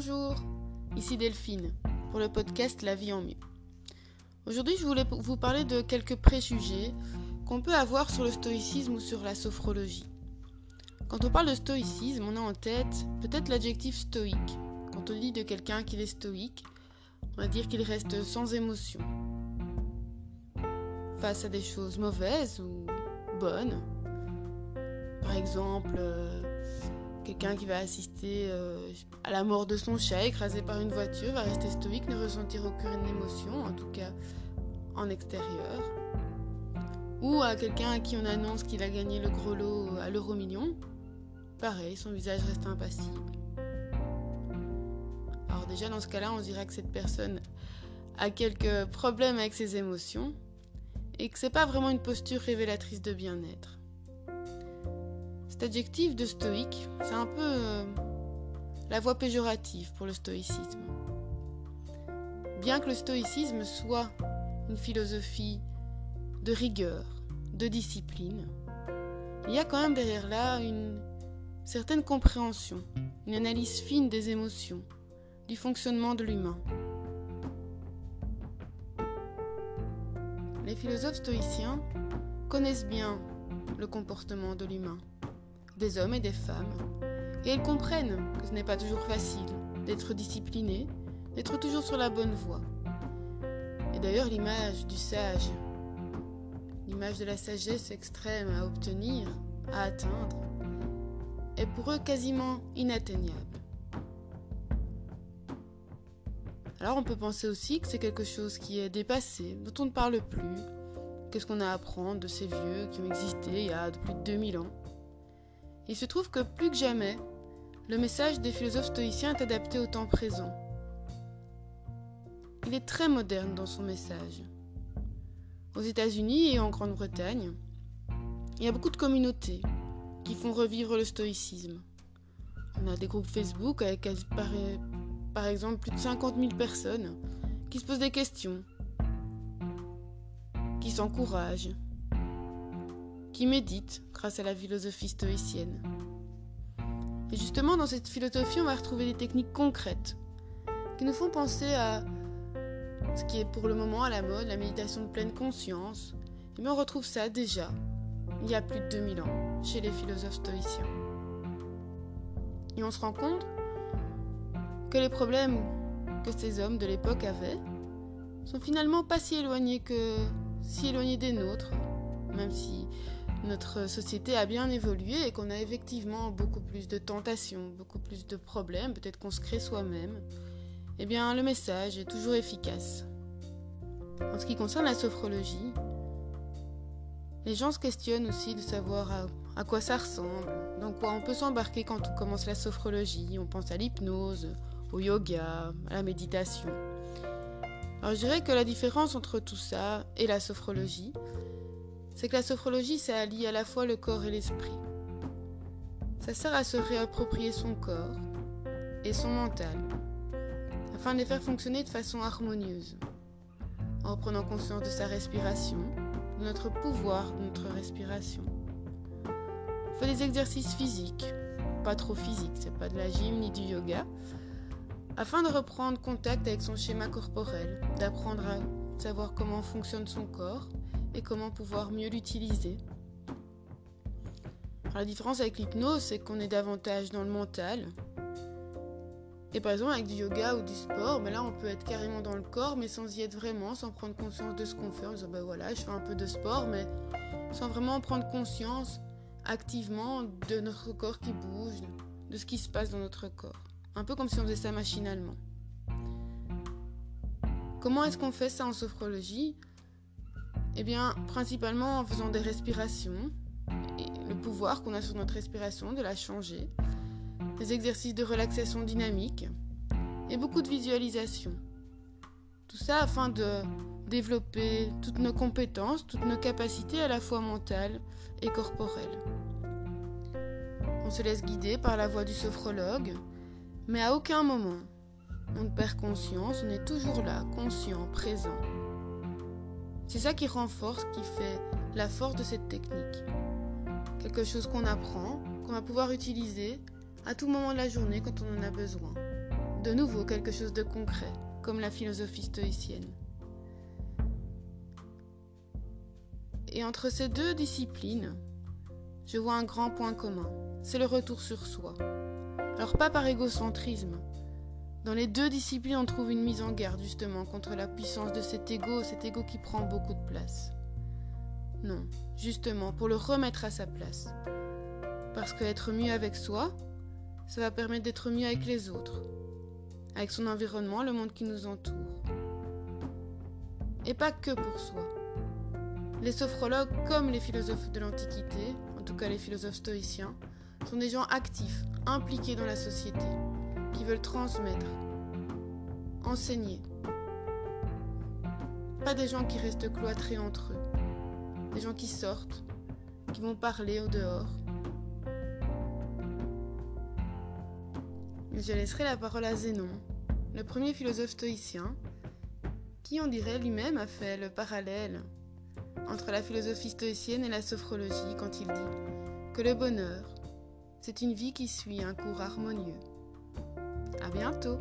Bonjour, ici Delphine pour le podcast La vie en mieux. Aujourd'hui, je voulais vous parler de quelques préjugés qu'on peut avoir sur le stoïcisme ou sur la sophrologie. Quand on parle de stoïcisme, on a en tête peut-être l'adjectif stoïque. Quand on dit de quelqu'un qu'il est stoïque, on va dire qu'il reste sans émotion face à des choses mauvaises ou bonnes. Par exemple, euh, quelqu'un qui va assister euh, à la mort de son chat écrasé par une voiture va rester stoïque, ne ressentir aucune émotion, en tout cas en extérieur. Ou à quelqu'un à qui on annonce qu'il a gagné le gros lot à l'euro million, pareil, son visage reste impassible. Alors déjà dans ce cas-là, on dirait que cette personne a quelques problèmes avec ses émotions et que c'est pas vraiment une posture révélatrice de bien-être. Cet adjectif de stoïque, c'est un peu euh, la voie péjorative pour le stoïcisme. Bien que le stoïcisme soit une philosophie de rigueur, de discipline, il y a quand même derrière là une certaine compréhension, une analyse fine des émotions, du fonctionnement de l'humain. Les philosophes stoïciens connaissent bien le comportement de l'humain, des hommes et des femmes, et ils comprennent que ce n'est pas toujours facile d'être discipliné, d'être toujours sur la bonne voie. Et d'ailleurs l'image du sage, l'image de la sagesse extrême à obtenir, à atteindre, est pour eux quasiment inatteignable. Alors on peut penser aussi que c'est quelque chose qui est dépassé, dont on ne parle plus. Qu'est-ce qu'on a à apprendre de ces vieux qui ont existé il y a plus de 2000 ans Il se trouve que plus que jamais, le message des philosophes stoïciens est adapté au temps présent. Il est très moderne dans son message. Aux États-Unis et en Grande-Bretagne, il y a beaucoup de communautés qui font revivre le stoïcisme. On a des groupes Facebook avec par exemple plus de 50 000 personnes qui se posent des questions, qui s'encouragent, qui méditent grâce à la philosophie stoïcienne. Et justement, dans cette philosophie, on va retrouver des techniques concrètes qui nous font penser à ce qui est pour le moment à la mode, la méditation de pleine conscience. Mais on retrouve ça déjà, il y a plus de 2000 ans, chez les philosophes stoïciens. Et on se rend compte que les problèmes que ces hommes de l'époque avaient sont finalement pas si éloignés que si éloignés des nôtres, même si notre société a bien évolué et qu'on a effectivement beaucoup plus de tentations, beaucoup plus de problèmes, peut-être qu'on se crée soi-même, eh bien le message est toujours efficace. En ce qui concerne la sophrologie, les gens se questionnent aussi de savoir à, à quoi ça ressemble, dans quoi on peut s'embarquer quand on commence la sophrologie, on pense à l'hypnose, au yoga, à la méditation. Alors je dirais que la différence entre tout ça et la sophrologie, c'est que la sophrologie, ça allie à la fois le corps et l'esprit. Ça sert à se réapproprier son corps et son mental, afin de les faire fonctionner de façon harmonieuse, en reprenant conscience de sa respiration, de notre pouvoir, de notre respiration. On fait des exercices physiques, pas trop physiques, c'est pas de la gym ni du yoga, afin de reprendre contact avec son schéma corporel, d'apprendre à savoir comment fonctionne son corps et comment pouvoir mieux l'utiliser. La différence avec l'hypnose, c'est qu'on est davantage dans le mental. Et par exemple, avec du yoga ou du sport, mais là, on peut être carrément dans le corps, mais sans y être vraiment, sans prendre conscience de ce qu'on fait, en disant, ben voilà, je fais un peu de sport, mais sans vraiment prendre conscience activement de notre corps qui bouge, de ce qui se passe dans notre corps. Un peu comme si on faisait ça machinalement. Comment est-ce qu'on fait ça en sophrologie? Eh bien, principalement en faisant des respirations, et le pouvoir qu'on a sur notre respiration, de la changer, des exercices de relaxation dynamique, et beaucoup de visualisation. Tout ça afin de développer toutes nos compétences, toutes nos capacités à la fois mentales et corporelles. On se laisse guider par la voix du sophrologue, mais à aucun moment, on ne perd conscience, on est toujours là, conscient, présent. C'est ça qui renforce, qui fait la force de cette technique. Quelque chose qu'on apprend, qu'on va pouvoir utiliser à tout moment de la journée quand on en a besoin. de nouveau quelque chose de concret, comme la philosophie stoïcienne. Et entre ces deux disciplines, je vois un grand point commun, c'est le retour sur soi. Alors pas par égocentrisme. Dans les deux disciplines, on trouve une mise en garde justement contre la puissance de cet ego, cet ego qui prend beaucoup de place. Non, justement, pour le remettre à sa place. Parce qu'être mieux avec soi, ça va permettre d'être mieux avec les autres, avec son environnement, le monde qui nous entoure. Et pas que pour soi. Les sophrologues, comme les philosophes de l'Antiquité, en tout cas les philosophes stoïciens, sont des gens actifs, impliqués dans la société, qui veulent transmettre, enseigner. Pas des gens qui restent cloîtrés entre eux, des gens qui sortent, qui vont parler au dehors. Je laisserai la parole à Zénon, le premier philosophe stoïcien, qui on dirait lui-même a fait le parallèle entre la philosophie stoïcienne et la sophrologie quand il dit que le bonheur, c'est une vie qui suit un cours harmonieux. À bientôt!